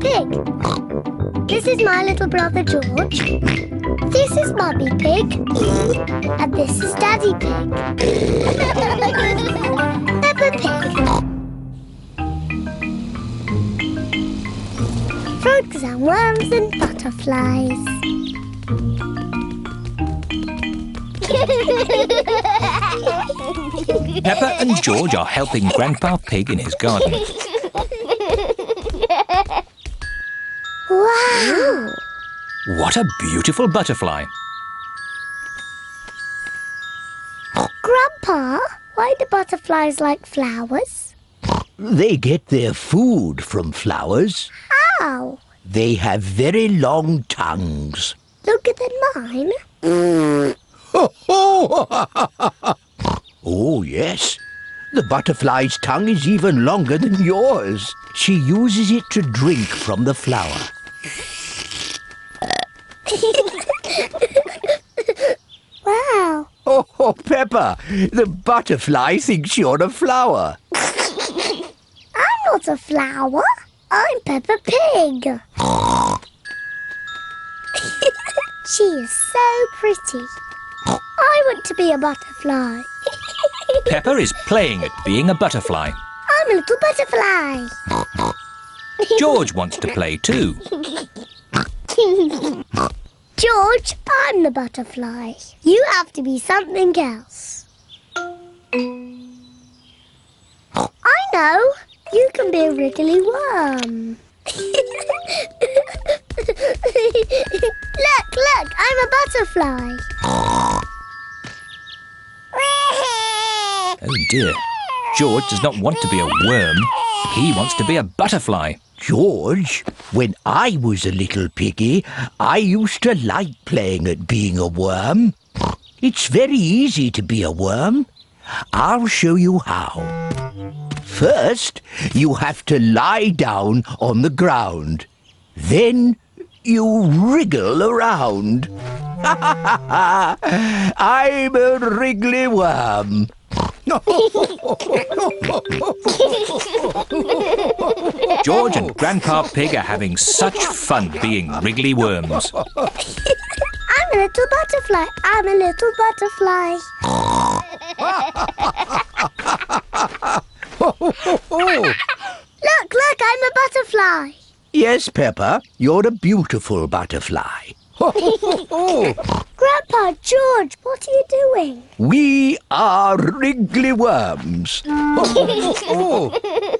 Pig. This is my little brother George. This is Mummy Pig. And this is Daddy Pig. Peppa Pig. Frogs and worms and butterflies. Peppa and George are helping Grandpa Pig in his garden. Wow! What a beautiful butterfly. Grandpa, why do butterflies like flowers? They get their food from flowers. How? They have very long tongues. Longer than mine? oh, yes. The butterfly's tongue is even longer than yours. She uses it to drink from the flower. wow. Oh, oh, Peppa, the butterfly thinks you're a flower. I'm not a flower. I'm Peppa Pig. she is so pretty. I want to be a butterfly. Peppa is playing at being a butterfly. I'm a little butterfly. George wants to play too. I'm the butterfly. You have to be something else. I know. You can be a wriggly worm. look, look, I'm a butterfly. Oh dear. George does not want to be a worm. He wants to be a butterfly. George, when I was a little piggy, I used to like playing at being a worm. It's very easy to be a worm. I'll show you how. First, you have to lie down on the ground. Then you wriggle around. I'm a wriggly worm. George and Grandpa Pig are having such fun being wriggly worms. I'm a little butterfly. I'm a little butterfly. look, look, I'm a butterfly. Yes, Peppa, you're a beautiful butterfly. Grandpa George, what are you doing? We are wriggly worms. I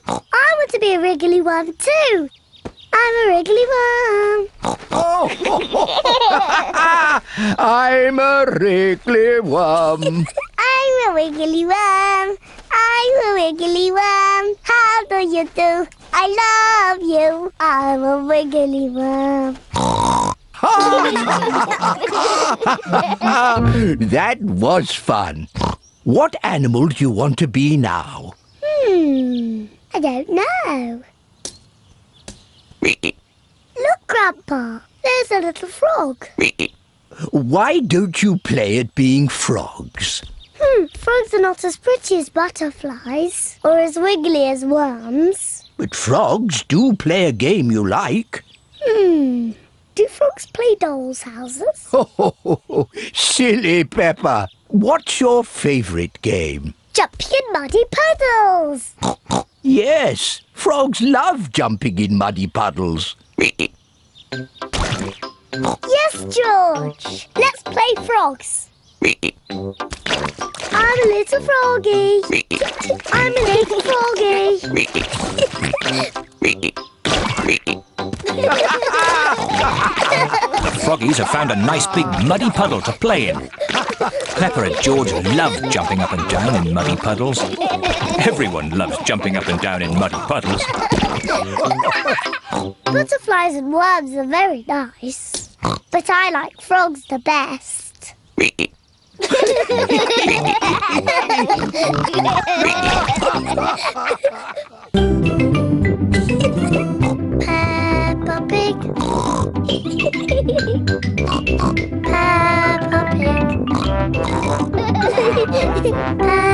want to be a wriggly worm too. I'm a wriggly worm. I'm a wriggly worm. I'm a wiggly worm. I'm a wiggly worm. How do you do? I love you. I'm a wiggly worm. that was fun. What animal do you want to be now? Hmm, I don't know. Look, Grandpa, there's a little frog. Why don't you play at being frogs? Hmm, frogs are not as pretty as butterflies or as wiggly as worms. But frogs do play a game you like. Hmm, play dolls' houses? Oh, silly Peppa. What's your favourite game? Jumping in muddy puddles. Yes, frogs love jumping in muddy puddles. Yes, George. Let's play frogs. I'm a little froggy. I'm a little froggy. Froggies have found a nice big muddy puddle to play in. Peppa and George love jumping up and down in muddy puddles. Everyone loves jumping up and down in muddy puddles. Butterflies and worms are very nice, but I like frogs the best. i Bye.